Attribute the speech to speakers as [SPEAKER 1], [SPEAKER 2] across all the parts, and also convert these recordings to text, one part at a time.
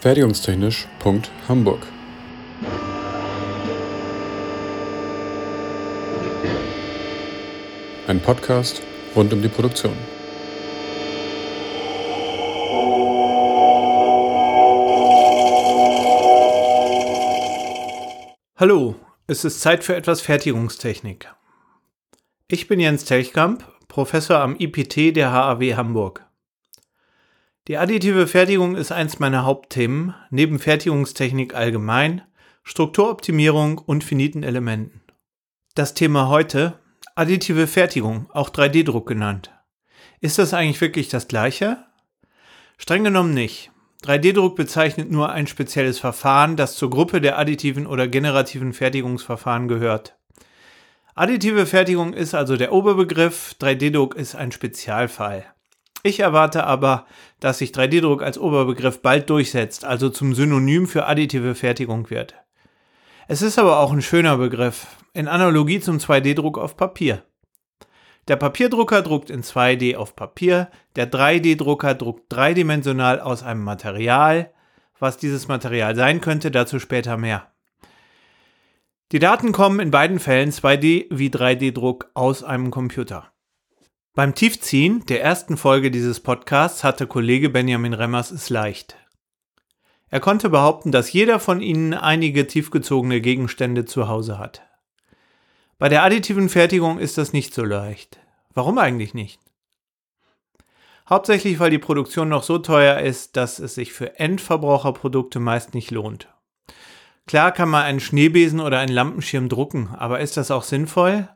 [SPEAKER 1] Fertigungstechnisch.hamburg Ein Podcast rund um die Produktion.
[SPEAKER 2] Hallo, es ist Zeit für etwas Fertigungstechnik. Ich bin Jens Telchkamp, Professor am IPT der HAW Hamburg. Die additive Fertigung ist eins meiner Hauptthemen, neben Fertigungstechnik allgemein, Strukturoptimierung und finiten Elementen. Das Thema heute, additive Fertigung, auch 3D-Druck genannt. Ist das eigentlich wirklich das gleiche? Streng genommen nicht. 3D-Druck bezeichnet nur ein spezielles Verfahren, das zur Gruppe der additiven oder generativen Fertigungsverfahren gehört. Additive Fertigung ist also der Oberbegriff, 3D-Druck ist ein Spezialfall. Ich erwarte aber, dass sich 3D-Druck als Oberbegriff bald durchsetzt, also zum Synonym für additive Fertigung wird. Es ist aber auch ein schöner Begriff, in Analogie zum 2D-Druck auf Papier. Der Papierdrucker druckt in 2D auf Papier, der 3D-Drucker druckt dreidimensional aus einem Material. Was dieses Material sein könnte, dazu später mehr. Die Daten kommen in beiden Fällen 2D wie 3D-Druck aus einem Computer. Beim Tiefziehen der ersten Folge dieses Podcasts hatte Kollege Benjamin Remmers es leicht. Er konnte behaupten, dass jeder von Ihnen einige tiefgezogene Gegenstände zu Hause hat. Bei der additiven Fertigung ist das nicht so leicht. Warum eigentlich nicht? Hauptsächlich, weil die Produktion noch so teuer ist, dass es sich für Endverbraucherprodukte meist nicht lohnt. Klar kann man einen Schneebesen oder einen Lampenschirm drucken, aber ist das auch sinnvoll?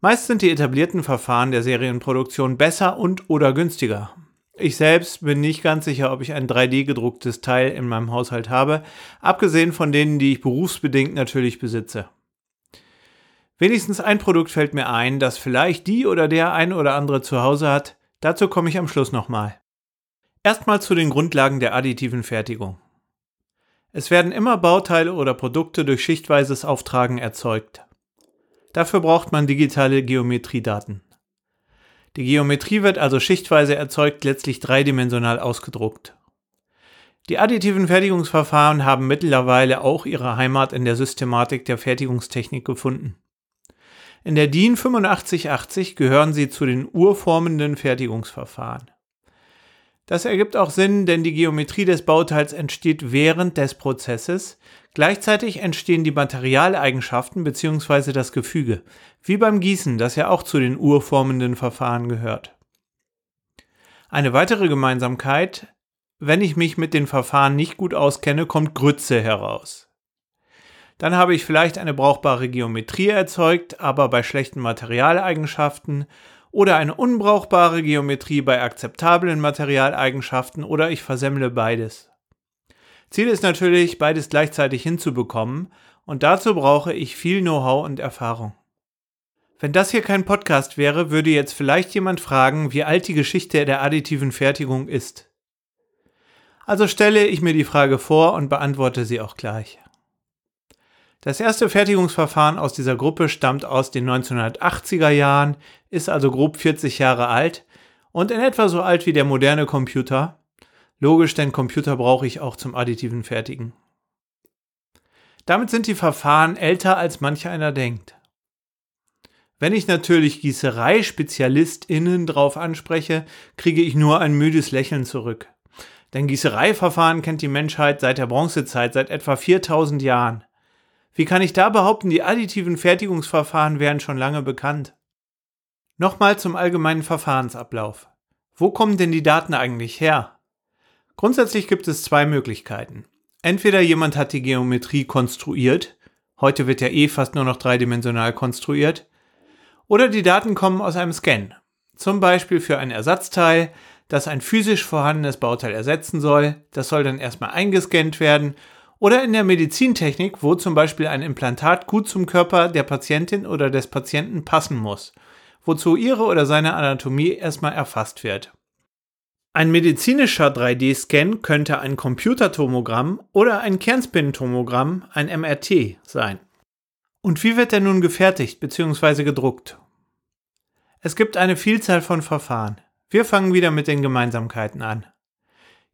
[SPEAKER 2] Meist sind die etablierten Verfahren der Serienproduktion besser und oder günstiger. Ich selbst bin nicht ganz sicher, ob ich ein 3D gedrucktes Teil in meinem Haushalt habe, abgesehen von denen, die ich berufsbedingt natürlich besitze. Wenigstens ein Produkt fällt mir ein, das vielleicht die oder der ein oder andere zu Hause hat. Dazu komme ich am Schluss nochmal. Erstmal zu den Grundlagen der additiven Fertigung. Es werden immer Bauteile oder Produkte durch schichtweises Auftragen erzeugt. Dafür braucht man digitale Geometriedaten. Die Geometrie wird also schichtweise erzeugt, letztlich dreidimensional ausgedruckt. Die additiven Fertigungsverfahren haben mittlerweile auch ihre Heimat in der Systematik der Fertigungstechnik gefunden. In der DIN 8580 gehören sie zu den urformenden Fertigungsverfahren. Das ergibt auch Sinn, denn die Geometrie des Bauteils entsteht während des Prozesses. Gleichzeitig entstehen die Materialeigenschaften bzw. das Gefüge, wie beim Gießen, das ja auch zu den urformenden Verfahren gehört. Eine weitere Gemeinsamkeit, wenn ich mich mit den Verfahren nicht gut auskenne, kommt Grütze heraus. Dann habe ich vielleicht eine brauchbare Geometrie erzeugt, aber bei schlechten Materialeigenschaften oder eine unbrauchbare Geometrie bei akzeptablen Materialeigenschaften oder ich versemmle beides. Ziel ist natürlich, beides gleichzeitig hinzubekommen und dazu brauche ich viel Know-how und Erfahrung. Wenn das hier kein Podcast wäre, würde jetzt vielleicht jemand fragen, wie alt die Geschichte der additiven Fertigung ist. Also stelle ich mir die Frage vor und beantworte sie auch gleich. Das erste Fertigungsverfahren aus dieser Gruppe stammt aus den 1980er Jahren, ist also grob 40 Jahre alt und in etwa so alt wie der moderne Computer. Logisch, denn Computer brauche ich auch zum additiven Fertigen. Damit sind die Verfahren älter als manch einer denkt. Wenn ich natürlich Gießerei-SpezialistInnen drauf anspreche, kriege ich nur ein müdes Lächeln zurück. Denn Gießereiverfahren kennt die Menschheit seit der Bronzezeit, seit etwa 4000 Jahren. Wie kann ich da behaupten, die additiven Fertigungsverfahren wären schon lange bekannt? Nochmal zum allgemeinen Verfahrensablauf. Wo kommen denn die Daten eigentlich her? Grundsätzlich gibt es zwei Möglichkeiten. Entweder jemand hat die Geometrie konstruiert, heute wird ja eh fast nur noch dreidimensional konstruiert, oder die Daten kommen aus einem Scan, zum Beispiel für ein Ersatzteil, das ein physisch vorhandenes Bauteil ersetzen soll, das soll dann erstmal eingescannt werden oder in der Medizintechnik, wo zum Beispiel ein Implantat gut zum Körper der Patientin oder des Patienten passen muss, wozu ihre oder seine Anatomie erstmal erfasst wird. Ein medizinischer 3D-Scan könnte ein Computertomogramm oder ein Kernspintomogramm, ein MRT, sein. Und wie wird er nun gefertigt bzw. gedruckt? Es gibt eine Vielzahl von Verfahren. Wir fangen wieder mit den Gemeinsamkeiten an.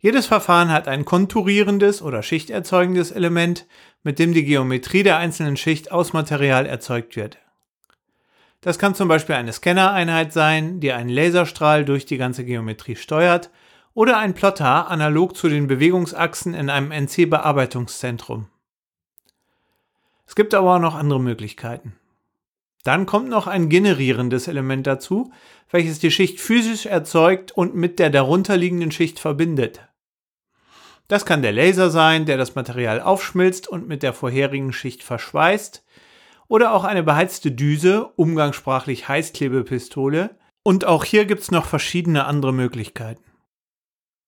[SPEAKER 2] Jedes Verfahren hat ein konturierendes oder schichterzeugendes Element, mit dem die Geometrie der einzelnen Schicht aus Material erzeugt wird. Das kann zum Beispiel eine Scannereinheit sein, die einen Laserstrahl durch die ganze Geometrie steuert, oder ein Plotter analog zu den Bewegungsachsen in einem NC-Bearbeitungszentrum. Es gibt aber auch noch andere Möglichkeiten. Dann kommt noch ein generierendes Element dazu, welches die Schicht physisch erzeugt und mit der darunterliegenden Schicht verbindet. Das kann der Laser sein, der das Material aufschmilzt und mit der vorherigen Schicht verschweißt, oder auch eine beheizte Düse, umgangssprachlich Heißklebepistole, und auch hier gibt es noch verschiedene andere Möglichkeiten.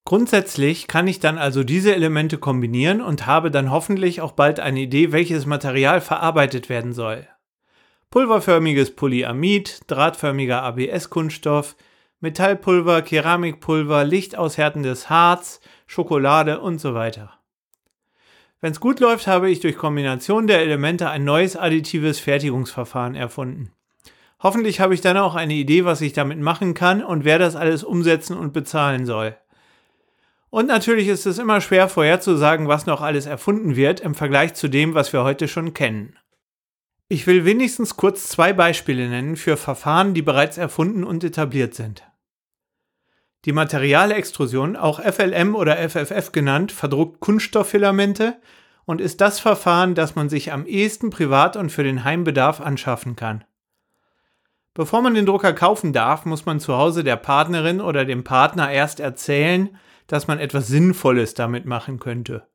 [SPEAKER 2] Grundsätzlich kann ich dann also diese Elemente kombinieren und habe dann hoffentlich auch bald eine Idee, welches Material verarbeitet werden soll. Pulverförmiges Polyamid, drahtförmiger ABS-Kunststoff, Metallpulver, Keramikpulver, lichtaushärtendes Harz, Schokolade und so weiter. Wenn es gut läuft, habe ich durch Kombination der Elemente ein neues additives Fertigungsverfahren erfunden. Hoffentlich habe ich dann auch eine Idee, was ich damit machen kann und wer das alles umsetzen und bezahlen soll. Und natürlich ist es immer schwer vorherzusagen, was noch alles erfunden wird im Vergleich zu dem, was wir heute schon kennen. Ich will wenigstens kurz zwei Beispiele nennen für Verfahren, die bereits erfunden und etabliert sind. Die Materialextrusion, auch FLM oder FFF genannt, verdruckt Kunststofffilamente und ist das Verfahren, das man sich am ehesten privat und für den Heimbedarf anschaffen kann. Bevor man den Drucker kaufen darf, muss man zu Hause der Partnerin oder dem Partner erst erzählen, dass man etwas Sinnvolles damit machen könnte.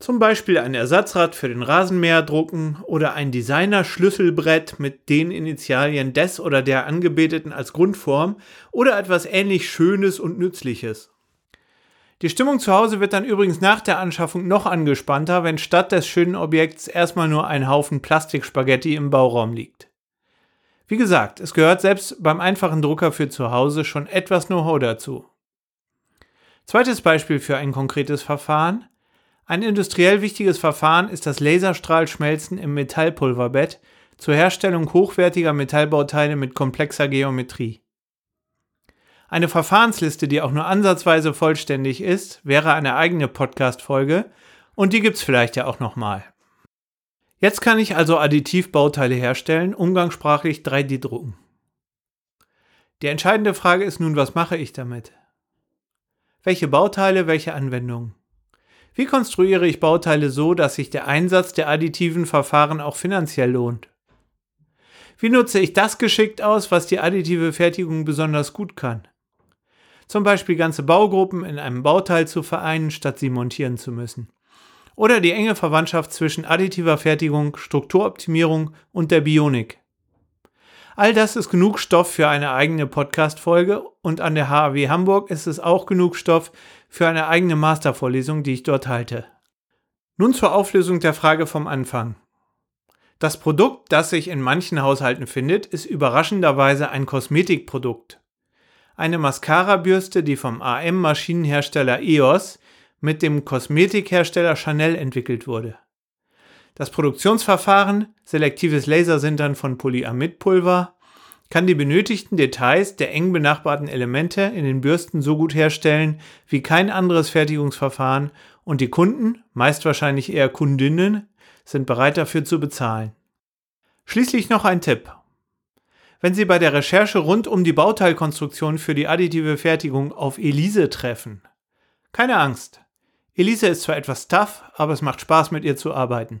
[SPEAKER 2] Zum Beispiel ein Ersatzrad für den Rasenmäher drucken oder ein Designer-Schlüsselbrett mit den Initialien des oder der Angebeteten als Grundform oder etwas ähnlich Schönes und Nützliches. Die Stimmung zu Hause wird dann übrigens nach der Anschaffung noch angespannter, wenn statt des schönen Objekts erstmal nur ein Haufen Plastikspaghetti im Bauraum liegt. Wie gesagt, es gehört selbst beim einfachen Drucker für zu Hause schon etwas Know-how dazu. Zweites Beispiel für ein konkretes Verfahren. Ein industriell wichtiges Verfahren ist das Laserstrahlschmelzen im Metallpulverbett zur Herstellung hochwertiger Metallbauteile mit komplexer Geometrie. Eine Verfahrensliste, die auch nur ansatzweise vollständig ist, wäre eine eigene Podcast-Folge und die gibt's vielleicht ja auch nochmal. Jetzt kann ich also Additivbauteile herstellen, umgangssprachlich 3D drucken. Die entscheidende Frage ist nun, was mache ich damit? Welche Bauteile, welche Anwendungen? Wie konstruiere ich Bauteile so, dass sich der Einsatz der additiven Verfahren auch finanziell lohnt? Wie nutze ich das geschickt aus, was die additive Fertigung besonders gut kann? Zum Beispiel ganze Baugruppen in einem Bauteil zu vereinen, statt sie montieren zu müssen. Oder die enge Verwandtschaft zwischen additiver Fertigung, Strukturoptimierung und der Bionik. All das ist genug Stoff für eine eigene Podcast-Folge und an der HAW Hamburg ist es auch genug Stoff für eine eigene Mastervorlesung, die ich dort halte. Nun zur Auflösung der Frage vom Anfang. Das Produkt, das sich in manchen Haushalten findet, ist überraschenderweise ein Kosmetikprodukt. Eine Mascara-Bürste, die vom AM-Maschinenhersteller EOS mit dem Kosmetikhersteller Chanel entwickelt wurde. Das Produktionsverfahren, selektives Lasersintern von Polyamidpulver, kann die benötigten Details der eng benachbarten Elemente in den Bürsten so gut herstellen wie kein anderes Fertigungsverfahren und die Kunden, meist wahrscheinlich eher Kundinnen, sind bereit dafür zu bezahlen. Schließlich noch ein Tipp. Wenn Sie bei der Recherche rund um die Bauteilkonstruktion für die additive Fertigung auf Elise treffen, keine Angst. Elise ist zwar etwas tough, aber es macht Spaß mit ihr zu arbeiten.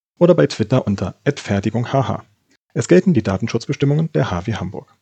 [SPEAKER 3] oder bei Twitter unter @fertigunghh. Es gelten die Datenschutzbestimmungen der HW Hamburg